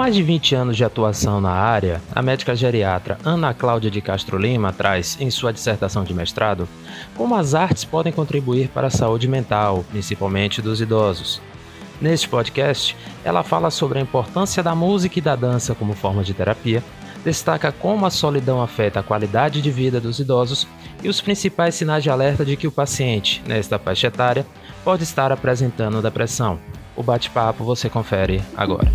mais de 20 anos de atuação na área, a médica geriatra Ana Cláudia de Castro Lima traz, em sua dissertação de mestrado, como as artes podem contribuir para a saúde mental, principalmente dos idosos. Neste podcast, ela fala sobre a importância da música e da dança como forma de terapia, destaca como a solidão afeta a qualidade de vida dos idosos e os principais sinais de alerta de que o paciente, nesta faixa etária, pode estar apresentando depressão. O bate-papo você confere agora.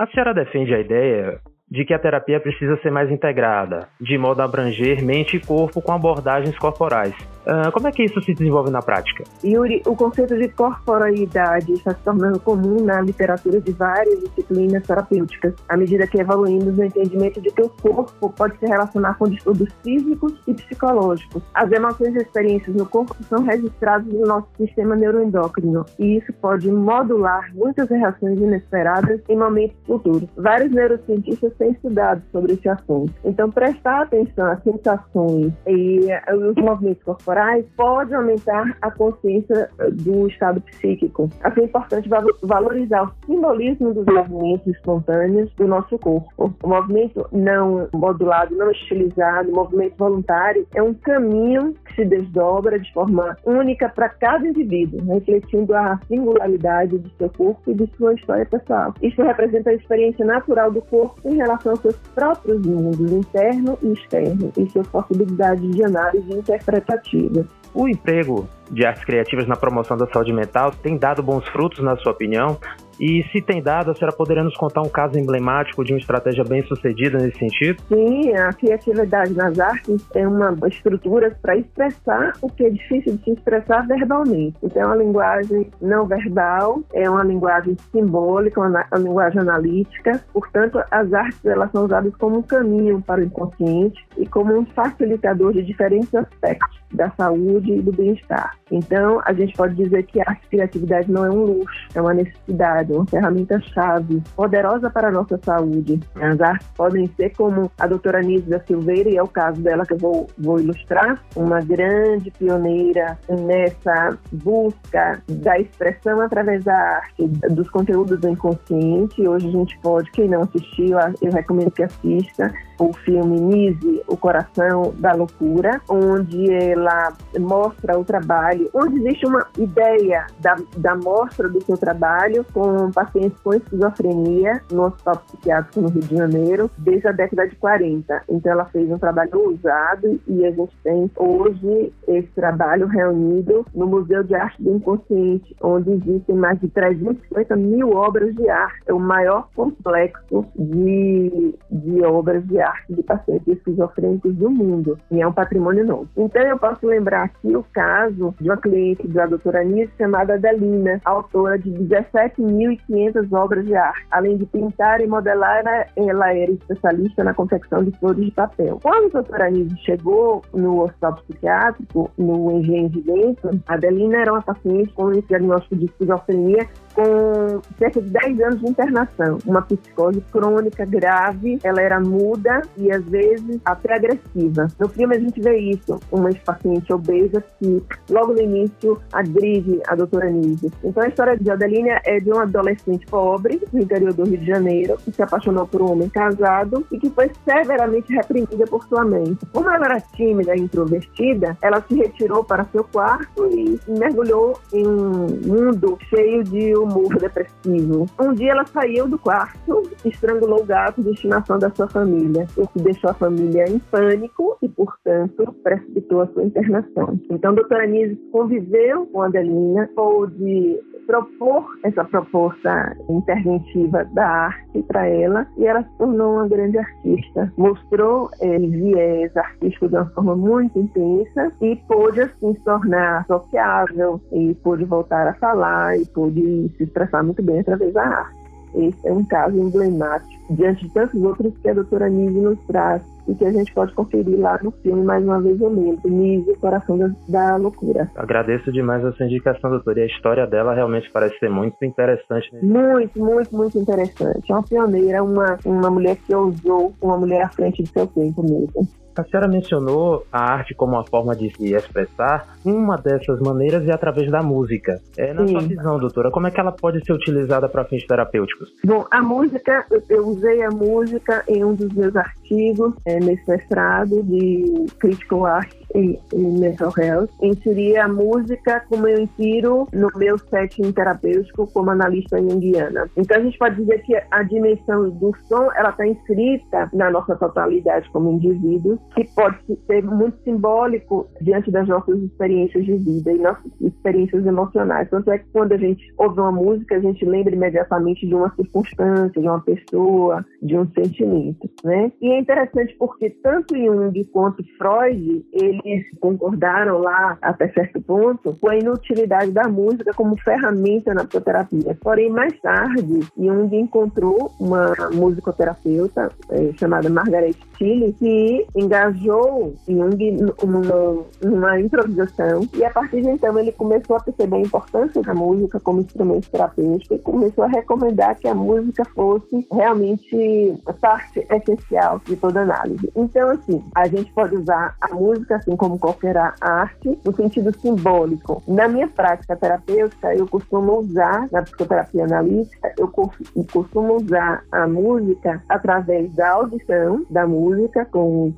A senhora defende a ideia de que a terapia precisa ser mais integrada, de modo a abranger mente e corpo com abordagens corporais. Uh, como é que isso se desenvolve na prática? Yuri, o conceito de corporalidade está se tornando comum na literatura de várias disciplinas terapêuticas, à medida que evoluímos no entendimento de que o corpo pode se relacionar com distúrbios físicos e psicológicos. As emoções e experiências no corpo são registradas no nosso sistema neuroendócrino, e isso pode modular muitas reações inesperadas em momentos futuros. Vários neurocientistas têm estudado sobre esse assunto. Então, prestar atenção às sensações e os movimentos corporais pode aumentar a consciência do estado psíquico. Assim, é importante valorizar o simbolismo dos movimentos espontâneos do nosso corpo. O movimento não modulado, não estilizado, o movimento voluntário é um caminho que se desdobra de forma única para cada indivíduo, refletindo a singularidade do seu corpo e de sua história pessoal. Isso representa a experiência natural do corpo em relação aos seus próprios mundos, interno e externo, e sua possibilidade de análise interpretativa. O emprego de artes criativas na promoção da saúde mental tem dado bons frutos, na sua opinião? E se tem dado, a senhora poderia nos contar um caso emblemático de uma estratégia bem sucedida nesse sentido? Sim, a criatividade nas artes é uma estrutura para expressar o que é difícil de se expressar verbalmente. Então, uma linguagem não verbal, é uma linguagem simbólica, uma, linguagem analítica. Portanto, as artes elas são usadas como um caminho para o inconsciente e como um facilitador de diferentes aspectos da saúde e do bem-estar. Então, a gente pode dizer que a criatividade não é um luxo, é uma necessidade, uma ferramenta-chave, poderosa para a nossa saúde. As artes podem ser como a doutora da Silveira, e é o caso dela que eu vou, vou ilustrar, uma grande pioneira nessa busca da expressão através da arte, dos conteúdos do inconsciente. Hoje a gente pode, quem não assistiu, eu recomendo que assista, o filme Nise, O Coração da Loucura, onde ela mostra o trabalho, onde existe uma ideia da, da mostra do seu trabalho com pacientes com esquizofrenia no Hospital Psiquiátrico no Rio de Janeiro, desde a década de 40. Então ela fez um trabalho ousado e a gente tem hoje esse trabalho reunido no Museu de Arte do Inconsciente, onde existem mais de 350 mil obras de arte. É o maior complexo de, de obras de arte arte de pacientes esquizofrênicos do mundo, e é um patrimônio novo. Então, eu posso lembrar aqui o caso de uma cliente da doutora Anice chamada Adelina, autora de 17.500 obras de arte. Além de pintar e modelar, ela era especialista na confecção de flores de papel. Quando a doutora Anice chegou no hospital psiquiátrico, no Engenho de Dentro, a Adelina era uma paciente com esse diagnóstico de esquizofrenia com cerca de 10 anos de internação, uma psicose crônica grave, ela era muda e às vezes até agressiva. No filme a gente vê isso, uma paciente obesa que logo no início agride a doutora Nise. Então a história de Adelina é de uma adolescente pobre do interior do Rio de Janeiro que se apaixonou por um homem casado e que foi severamente reprimida por sua mãe. Como ela era tímida e introvertida, ela se retirou para seu quarto e mergulhou em um mundo cheio de humor depressivo. Um dia ela saiu do quarto, estrangulou o gato de estimação da sua família, o que deixou a família em pânico e, portanto, precipitou a sua internação. Então, a doutora Nise conviveu com a Adelina, pôde propor essa proposta interventiva da arte para ela e ela se tornou uma grande artista. Mostrou eh, viés artístico de uma forma muito intensa e pôde assim se tornar sociável e pôde voltar a falar e pôde se expressar muito bem através da arte. Esse é um caso emblemático, diante de tantos outros que a doutora Nise nos traz e que a gente pode conferir lá no filme, mais uma vez eu lembro, Nise, Coração da, da, Loucura. Agradeço demais a sua indicação, doutora, e a história dela realmente parece ser muito interessante. Né? Muito, muito, muito interessante. É uma pioneira, uma, uma mulher que ousou, uma mulher à frente do seu tempo mesmo. A senhora mencionou a arte como uma forma de se expressar. Uma dessas maneiras é através da música. É, na Sim. sua visão, doutora, como é que ela pode ser utilizada para fins terapêuticos? Bom, a música, eu usei a música em um dos meus artigos é, nesse mestrado de Critical Art em, em mental health, inserir a música como eu insiro no meu setting terapêutico como analista junguiana. Então a gente pode dizer que a dimensão do som ela está inscrita na nossa totalidade como indivíduos, que pode ser muito simbólico diante das nossas experiências de vida e nossas experiências emocionais. Tanto é que quando a gente ouve uma música, a gente lembra imediatamente de uma circunstância, de uma pessoa, de um sentimento, né? E é interessante porque tanto Jung quanto Freud, ele eles concordaram lá até certo ponto com a inutilidade da música como ferramenta na psicoterapia. Porém, mais tarde, Jung encontrou uma musicoterapeuta é, chamada Margaret Tilly que engajou Jung numa, numa improvisação e a partir de então ele começou a perceber a importância da música como instrumento terapêutico e começou a recomendar que a música fosse realmente parte essencial de toda análise. Então, assim, a gente pode usar a música assim como qualquer arte, no sentido simbólico. Na minha prática terapêutica, eu costumo usar, na psicoterapia analítica, eu costumo usar a música através da audição da música com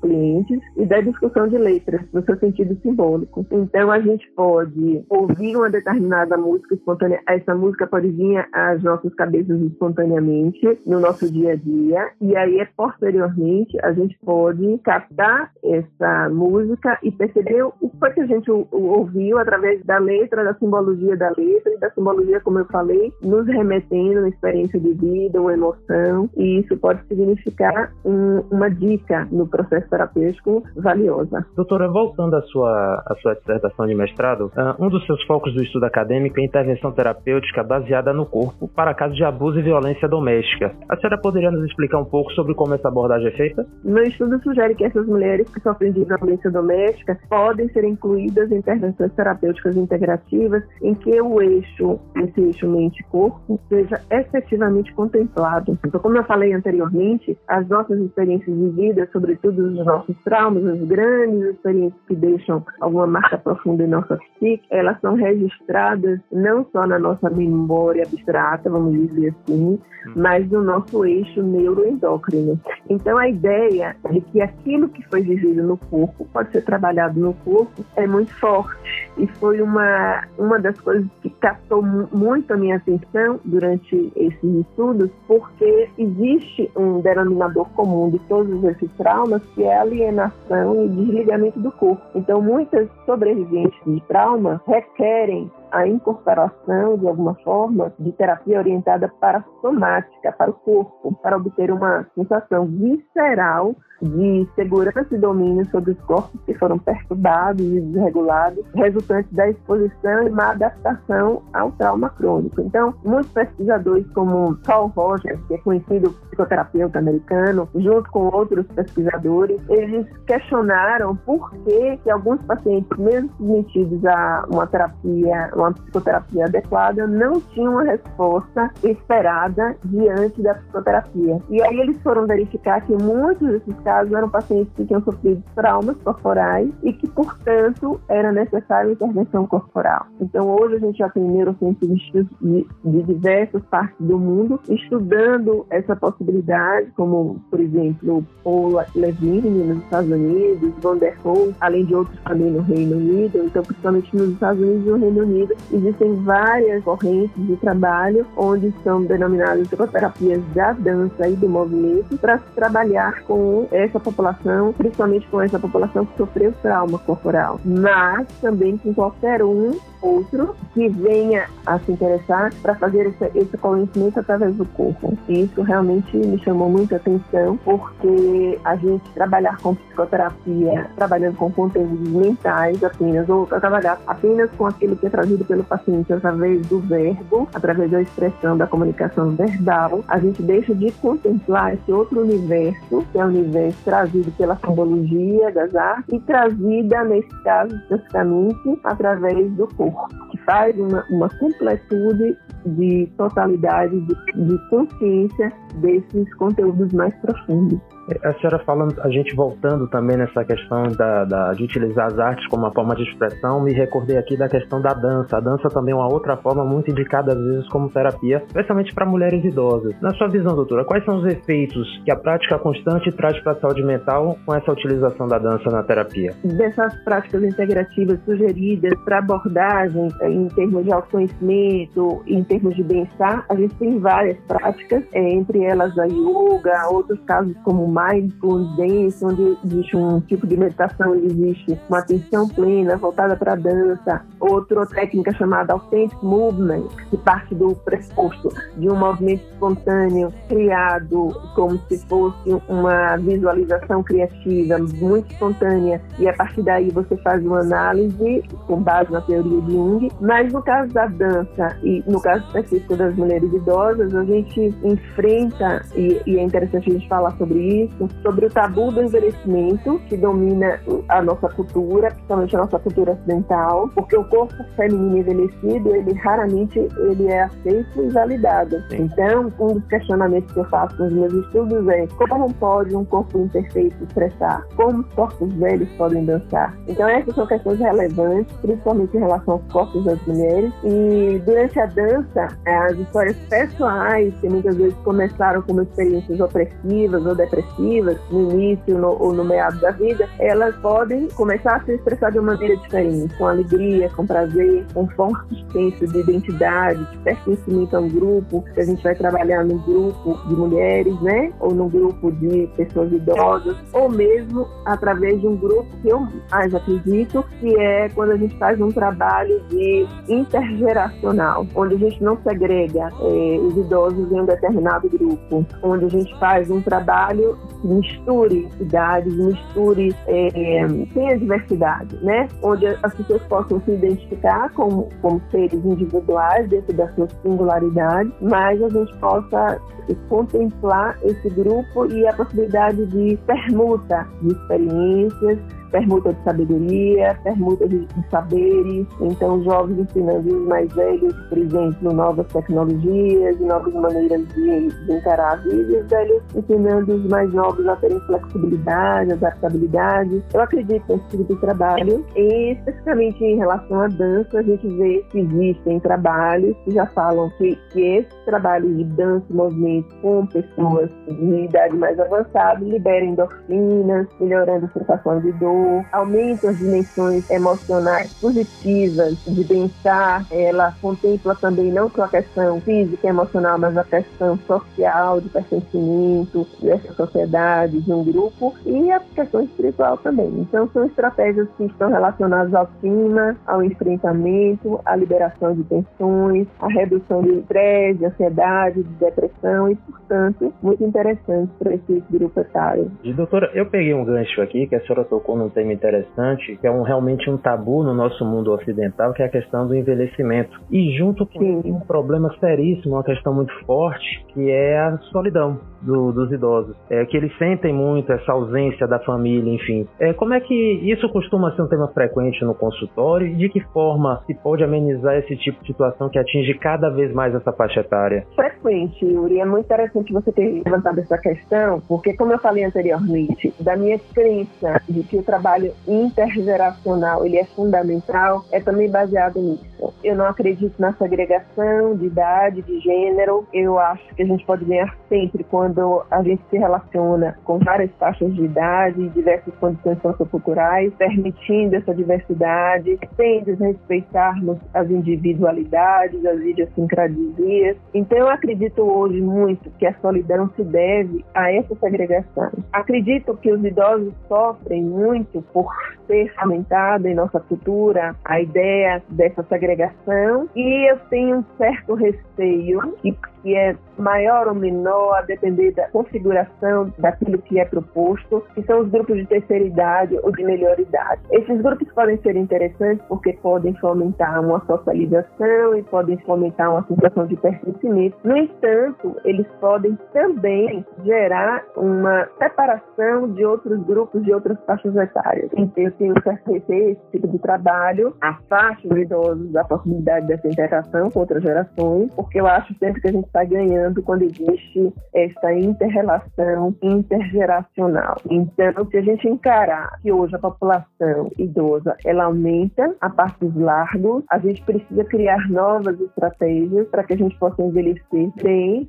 e da discussão de letras, no seu sentido simbólico. Então, a gente pode ouvir uma determinada música espontânea, essa música pode vir às nossas cabeças espontaneamente no nosso dia a dia, e aí, posteriormente, a gente pode captar essa música e perceber o que a gente ouviu através da letra, da simbologia da letra e da simbologia, como eu falei, nos remetendo a uma experiência de vida, uma emoção, e isso pode significar um, uma dica no processo terapêutico valiosa. Doutora, voltando à sua, à sua dissertação de mestrado, ah, um dos seus focos do estudo acadêmico é intervenção terapêutica baseada no corpo para casos de abuso e violência doméstica. A senhora poderia nos explicar um pouco sobre como essa abordagem é feita? Meu estudo sugere que essas mulheres que sofrem de violência doméstica podem ser incluídas intervenções terapêuticas integrativas em que o eixo, esse eixo mente-corpo, seja efetivamente contemplado. Então, como eu falei anteriormente, as nossas experiências de vida, sobretudo os nossos traumas, as grandes experiências que deixam alguma marca profunda em nossa psique, elas são registradas não só na nossa memória abstrata, vamos dizer assim, mas no nosso eixo neuroendócrino. Então, a ideia de que aquilo que foi vivido no corpo pode ser trabalhado no corpo é muito forte. E foi uma, uma das coisas que captou muito a minha atenção durante esses estudos, porque existe um denominador comum de todos esses traumas, que é alienação e desligamento do corpo. Então, muitas sobreviventes de trauma requerem a incorporação, de alguma forma, de terapia orientada para a somática, para o corpo, para obter uma sensação visceral de segurança e domínio sobre os corpos que foram perturbados e desregulados, resultantes da exposição e má adaptação ao trauma crônico. Então, muitos pesquisadores, como Paul Rogers, que é conhecido psicoterapeuta americano, junto com outros pesquisadores, eles questionaram por que, que alguns pacientes, mesmo submetidos a uma terapia, uma psicoterapia adequada, não tinham uma resposta esperada diante da psicoterapia. E aí eles foram verificar que muitos desses eram pacientes que tinham sofrido traumas corporais e que, portanto, era necessária intervenção corporal. Então, hoje a gente já tem neurocientistas de, de diversas partes do mundo estudando essa possibilidade, como, por exemplo, Paul Levine nos Estados Unidos, Van der Kolk, além de outros também no Reino Unido. Então, principalmente nos Estados Unidos e no Reino Unido, existem várias correntes de trabalho onde são denominadas psicoterapias da dança e do movimento para trabalhar com essa população, principalmente com essa população que sofreu trauma corporal, mas também com qualquer um outro que venha a se interessar para fazer esse, esse conhecimento através do corpo. E isso realmente me chamou muita atenção, porque a gente trabalhar com psicoterapia, trabalhando com conteúdos mentais apenas, ou trabalhar apenas com aquilo que é trazido pelo paciente através do verbo, através da expressão da comunicação verbal, a gente deixa de contemplar esse outro universo, que é o universo trazido pela simbologia das artes e trazida, nesse caso, especificamente, através do corpo, que faz uma, uma completude de totalidade, de, de consciência desses conteúdos mais profundos. A senhora falando, a gente voltando também nessa questão da, da, de utilizar as artes como uma forma de expressão, me recordei aqui da questão da dança. A dança também é uma outra forma muito indicada às vezes como terapia, especialmente para mulheres idosas. Na sua visão, doutora, quais são os efeitos que a prática constante traz para a saúde mental com essa utilização da dança na terapia? Dessas práticas integrativas sugeridas para abordagem eh, em termos de autoconhecimento, em termos de bem-estar, a gente tem várias práticas, é, entre elas a yoga, outros casos como mindfulness, onde existe um tipo de meditação, existe uma atenção plena voltada para a dança, outra técnica chamada authentic movement, que parte do pressuposto de um movimento espontâneo criado como se fosse uma visualização criativa muito espontânea e a partir daí você faz uma análise com base na teoria de Jung. Mas no caso da dança e no caso específico das mulheres idosas, a gente enfrenta, e, e é interessante a gente falar sobre isso, sobre o tabu do envelhecimento que domina a nossa cultura, principalmente a nossa cultura ocidental, porque o corpo feminino envelhecido, ele raramente ele é aceito e validado. Sim. Então, um dos questionamentos que eu faço nos meus estudos é como pode um corpo imperfeito expressar? Como os corpos velhos podem dançar? Então, essas são questões relevantes, principalmente em relação aos corpos das mulheres. E durante a dança, as histórias pessoais, que muitas vezes começaram como experiências opressivas ou depressivas, no início no, ou no meado da vida, elas podem começar a se expressar de uma maneira diferente, com alegria, com prazer, com forte senso de identidade, de pertencimento a um grupo, que a gente vai trabalhar num grupo de mulheres, né? Ou num grupo de pessoas idosas, ou mesmo através de um grupo que eu mais acredito, que é quando a gente faz um trabalho de intergeracional, onde a gente não segrega eh, os idosos em um determinado grupo, onde a gente faz um trabalho misture idades, misture eh, sem a diversidade, né? Onde as pessoas possam se identificar como, como seres individuais dentro das suas singularidades, mas a gente possa contemplar esse grupo e a possibilidade de permuta de experiências, permuta de sabedoria, permuta de, saberes. Então, jovens ensinando os mais velhos, por exemplo, novas tecnologias novas maneiras de, de encarar a vida, e os velhos ensinando os mais novos a terem flexibilidade, adaptabilidade. Eu acredito nesse tipo de trabalho. E, especificamente em relação à dança, a gente vê que existem trabalhos que já falam que, que esse trabalho de dança e movimento com pessoas de idade mais avançada libera endorfinas, melhorando a sensação de dor, aumenta as dimensões emocionais positivas de bem-estar. Ela contempla também não só a questão física e emocional, mas a questão social, de pertencimento dessa sociedade, de um grupo, e a questão espiritual também. Então, são estratégias que estão relacionadas ao clima, ao enfrentamento, à liberação de tensões, à redução de estresse, de ansiedade, de depressão e, portanto, muito interessantes para esse grupo etário. E, doutora, eu peguei um gancho aqui que a senhora tocou num tema interessante, que é um, realmente um tabu no nosso mundo ocidental, que é a questão do envelhecimento. E junto com um problema seríssimo, uma questão muito forte, que é a solidão do, dos idosos. É que eles sentem muito essa ausência da família, enfim. É, como é que isso costuma ser um tema frequente no consultório e de que forma se pode amenizar esse tipo de situação que atinge cada vez mais essa faixa etária? Frequente, Yuri. É muito interessante você ter levantado essa questão, porque como eu falei anteriormente, da minha crença de que o trabalho intergeracional ele é fundamental, é também baseado nisso. Eu não acredito na segregação de idade, de gênero. Eu acho que a gente pode ganhar sempre quando a gente se relaciona com várias faixas de idade, diversas condições socioculturais, permitindo essa diversidade, sem desrespeitarmos as individualidades, as idiosincrasias. Então, eu acredito hoje muito que a solidão se deve a essa segregação. Acredito que os idosos sofrem muito por ser fomentada em nossa cultura a ideia dessa segregação e eu tenho um certo receio que, que é maior ou menor a depender da configuração daquilo que é proposto, que são os grupos de terceira idade ou de melhor idade. Esses grupos podem ser interessantes porque podem fomentar uma socialização e podem fomentar uma sensação de pertencimento. No entanto, eles podem também gerar uma separação de outros grupos, de outras faixas etárias. Então, eu tenho receio esse tipo de trabalho, afasta os idosos da possibilidade dessa interação com outras gerações, porque eu acho sempre que a gente está ganhando quando existe essa inter-relação intergeracional. Então, se a gente encarar que hoje a população idosa ela aumenta a passos largos, a gente precisa criar novas estratégias para que a gente possa envelhecer bem,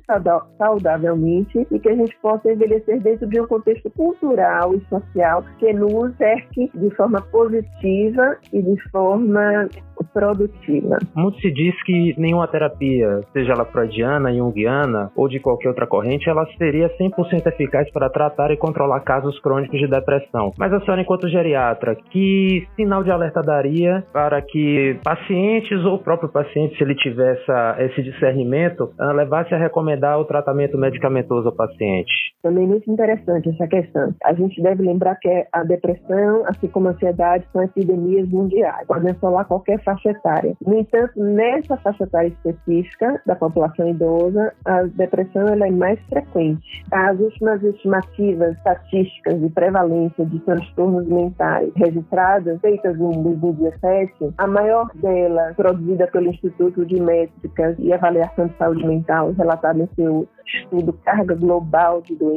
saudavelmente e que a gente possa envelhecer dentro de um contexto cultural e social que nos cerque de forma positiva e de forma produtiva. Muito se diz que nenhuma terapia, seja ela freudiana, junguiana ou de qualquer outra corrente, ela seria 100% eficaz para tratar e controlar casos crônicos de depressão. Mas a senhora, enquanto geriatra, que sinal de alerta daria para que pacientes ou o próprio paciente, se ele tiver essa, esse discernimento, ah, levasse a recomendar o tratamento medicamentoso ao paciente? Também muito interessante essa questão. A gente deve lembrar que a depressão, assim como a ansiedade, são epidemias mundiais. Podem assolar qualquer faixa etária. No entanto, nessa faixa etária específica da população idosa, a depressão ela é mais frequente. As últimas estimativas estatísticas de prevalência de transtornos mentais registradas, feitas em 2017, a maior delas, produzida pelo Instituto de Métricas e Avaliação de Saúde Mental, relatada em seu estudo Carga Global de Doenças,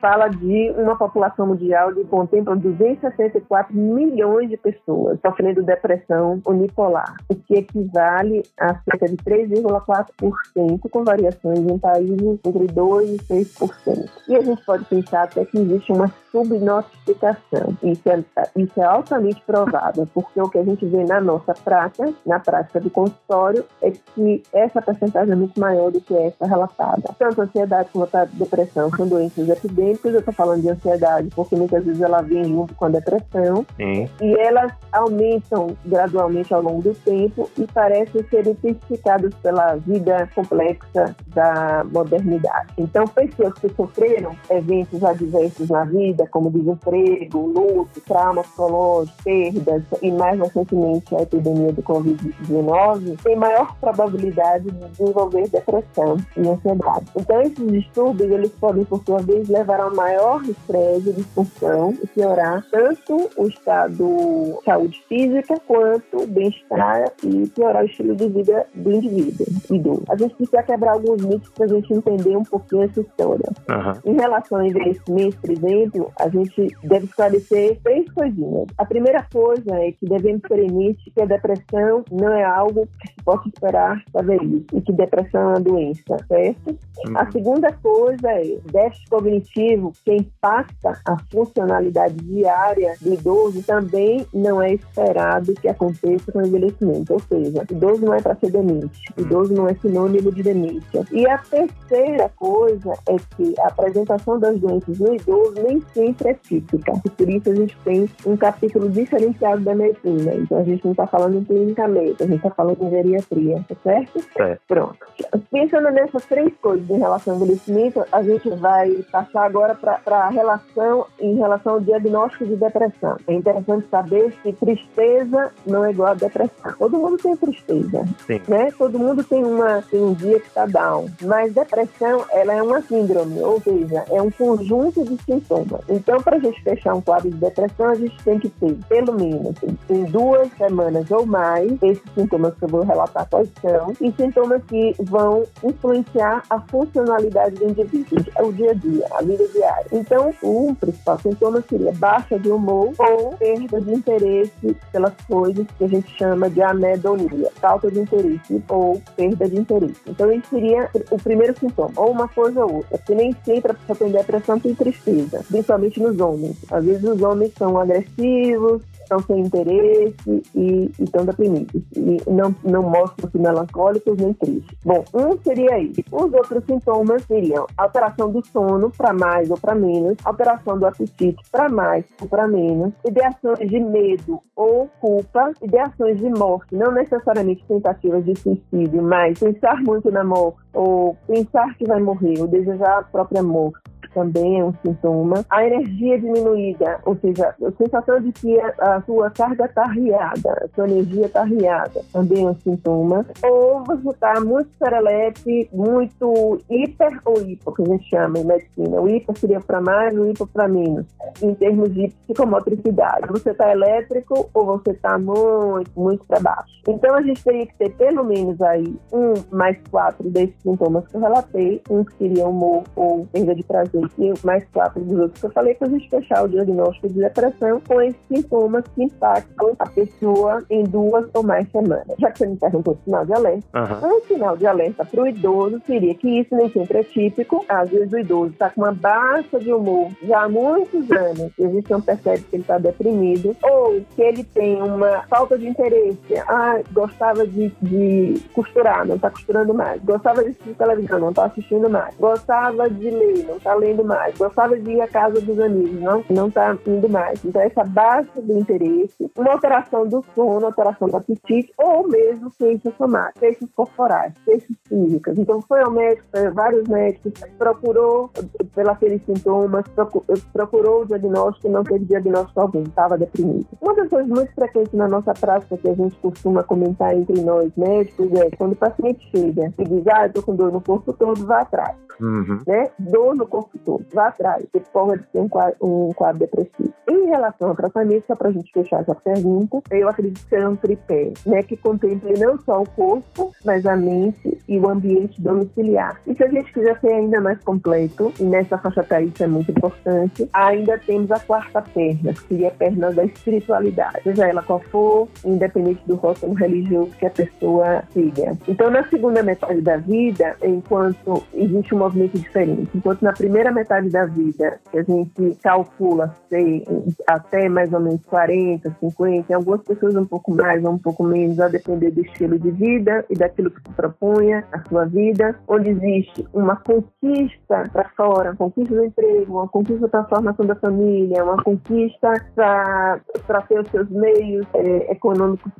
fala de uma população mundial que contempla 264 milhões de pessoas sofrendo depressão unipolar, o que equivale a cerca de 3,4%, com variações em países entre 2% e 6%. E a gente pode pensar até que existe uma subnotificação. Isso é, isso é altamente provável, porque o que a gente vê na nossa prática, na prática do consultório, é que essa percentagem é muito maior do que essa relatada. Tanto a ansiedade como a depressão são doenças epidêmicas. Eu estou falando de ansiedade porque muitas vezes ela vem junto com a depressão. Sim. E elas aumentam gradualmente ao longo do tempo e parecem ser intensificadas pela vida complexa da modernidade. Então, pessoas que sofreram eventos adversos na vida, como desemprego, luto, trauma psicológico, perdas e mais recentemente a epidemia do Covid-19, têm maior probabilidade de desenvolver depressão e ansiedade. Então, esses distúrbios, eles podem, por sua vez, levar a maior estresse e disfunção e piorar tanto o estado de saúde física quanto o bem-estar e piorar o estilo de vida do indivíduo idoso. A gente precisa quebrar alguns mitos para a gente entender um pouquinho essa história. Uhum. Em relação ao envelhecimento, por exemplo, a gente deve esclarecer três coisinhas. A primeira coisa é que devemos permitir que a depressão não é algo que se possa esperar da velhice e que depressão é uma doença, certo? Uhum. A segunda coisa é déficit cognitivo que impacta a funcionalidade diária do idoso também não é esperado que aconteça com o envelhecimento. Ou seja, idoso não é para ser demente, idoso não é sinônimo de demência. E a terceira coisa é que a apresentação das doenças no idoso nem sempre é típica. E por isso a gente tem um capítulo diferenciado da medicina. Então a gente não está falando em clinicamente, a gente está falando em geriatria, tá certo? Certo. Pronto. Pensando nessas três coisas em relação ao envelhecimento, a gente vai passar agora para a relação em relação ao diagnóstico de depressão. É interessante saber que tristeza não é igual a depressão. Todo mundo tem tristeza, Sim. né? Todo mundo tem uma tem um dia que está down, mas depressão ela é uma síndrome, ou seja, é um conjunto de sintomas. Então, para a gente fechar um quadro de depressão, a gente tem que ter pelo menos em duas semanas ou mais esses sintomas que eu vou relatar quais são e sintomas que vão influenciar a funcionalidade do indivíduo, o dia a dia, a vida diária. Então, o principal sintoma seria baixa de humor ou perda de interesse pelas coisas que a gente chama de anedonia, falta de interesse ou perda de interesse. Então, esse seria o primeiro sintoma, ou uma coisa ou outra, porque nem sempre a pessoa tem depressão tem tristeza, principalmente nos homens. Às vezes os homens são agressivos, estão sem interesse e, estão deprimidos. E não, não mostram-se melancólicos nem tristes. Bom, um seria isso. Os outros sintomas seriam alteração do sono para mais ou para menos, alteração do apetite para mais ou para menos, ideações de medo ou culpa, ideações de morte, não necessariamente tentativas de suicídio, mas pensar muito na morte ou pensar que vai morrer ou desejar a própria morte também é um sintoma. A energia diminuída, ou seja, a sensação de que a, sua carga está riada, a sua energia está riada, também é um sintoma. Ou você está muito serelepe, muito hiper ou hipo, que a gente chama em medicina. O hiper seria para mais, o hipo para menos, em termos de psicomotricidade. Você está elétrico ou você está muito, muito para baixo. Então a gente teria que ter pelo menos aí um mais quatro desses sintomas que eu relatei, um que seria humor ou perda de prazer, e mais quatro dos outros que eu falei, para a gente fechar o diagnóstico de depressão com esses sintomas que impactam a pessoa em duas ou mais semanas. Já que você me perguntou o sinal de alerta, uhum. um sinal de alerta para o idoso seria que isso nem sempre é típico. Às vezes o idoso está com uma baixa de humor já há muitos anos e a gente não percebe que ele está deprimido, ou que ele tem uma falta de interesse. Ah, gostava de, de costurar, não está costurando mais. Gostava de assistir televisão, não está assistindo mais. Gostava de ler, não está lendo mais. Gostava de ir à casa dos amigos, não não está indo mais. Então essa baixa do interesse, uma alteração do sono, alteração do apetite, ou mesmo queixas somáticas, queixas corporais, queixas físicas. Então foi ao médico, vários médicos, procurou pelos sintomas, procurou o diagnóstico não teve diagnóstico algum, estava deprimido. Uma das coisas muito frequentes na nossa prática que a gente costuma comentar entre nós médicos é quando o paciente chega e diz, ah, eu tô com dor no corpo todo, vá atrás. Uhum. Né? Dor no corpo todo, vá atrás, porque pode ter um quadro, um quadro depressivo. Em relação ao tratamento, só para a gente fechar essa pergunta, eu acredito que é um tripé, né, que contemple não só o corpo, mas a mente e o ambiente domiciliar. E se a gente quiser ser ainda mais completo, e nessa faixa etária isso é muito importante, ainda temos a quarta perna, que seria a perna da espiritualidade, seja ela qual for, independente do rótulo religioso que a pessoa siga. Então, na segunda metade da vida, enquanto existe um movimento diferente, enquanto na primeira metade da vida, que a gente calcula ser até mais ou menos 40, 50, em algumas pessoas um pouco mais ou um pouco menos, a depender do estilo de vida e daquilo que se propunha a sua vida, onde existe uma conquista para fora, uma conquista do emprego, uma conquista para a formação da família, uma conquista para ter os seus meios é, econômicos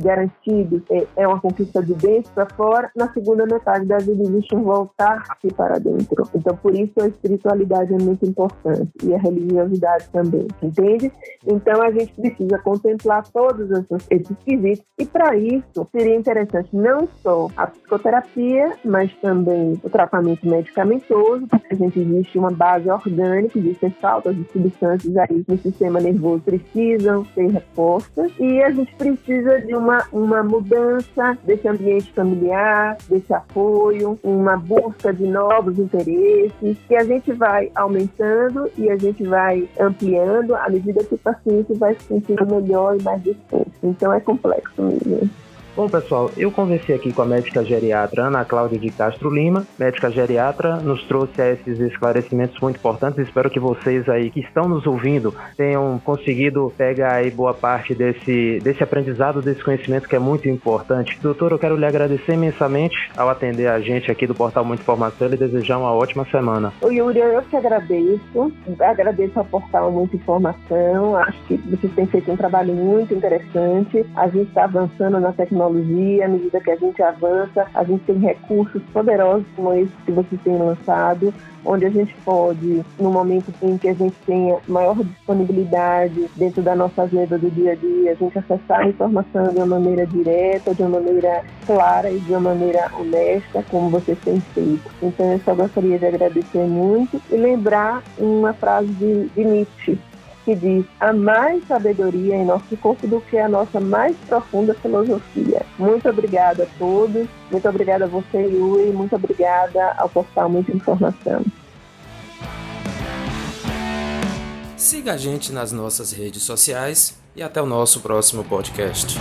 garantidos, é, é uma conquista de dentro para fora. Na segunda metade da vida existe um voltar-se para dentro. Então, por isso a espiritualidade é muito importante e a religiosidade também, entende? Então, a gente precisa contemplar todos esses quesitos e para isso seria interessante não só a psicoterapia, mas também o tratamento medicamentoso, porque a gente existe uma base orgânica, existem faltas de substâncias aí no sistema nervoso precisam ser repostas e a gente precisa de uma, uma mudança desse ambiente familiar, desse apoio, uma busca de novos interesses que a gente vai aumentando e a gente vai ampliando à medida que o paciente vai se sentindo melhor e mais disposto. Então é complexo mesmo. Bom, pessoal, eu conversei aqui com a médica geriatra Ana Cláudia de Castro Lima. Médica geriatra nos trouxe esses esclarecimentos muito importantes. Espero que vocês aí que estão nos ouvindo tenham conseguido pegar aí boa parte desse, desse aprendizado, desse conhecimento que é muito importante. Doutor, eu quero lhe agradecer imensamente ao atender a gente aqui do Portal Muita Informação e desejar uma ótima semana. O Yuri, eu que agradeço. Agradeço ao Portal Muita Informação. Acho que vocês têm feito um trabalho muito interessante. A gente está avançando na tecnologia tecnologia, à medida que a gente avança, a gente tem recursos poderosos como esse que vocês têm lançado, onde a gente pode, no momento em que a gente tenha maior disponibilidade dentro da nossa agenda do dia a dia, a gente acessar a informação de uma maneira direta, de uma maneira clara e de uma maneira honesta, como vocês têm feito. Então, eu só gostaria de agradecer muito e lembrar uma frase de, de Nietzsche, que diz: há mais sabedoria em nosso corpo do que a nossa mais profunda filosofia. Muito obrigada a todos, muito obrigada a você, Yuri, muito obrigada ao portal Muita Informação. Siga a gente nas nossas redes sociais e até o nosso próximo podcast.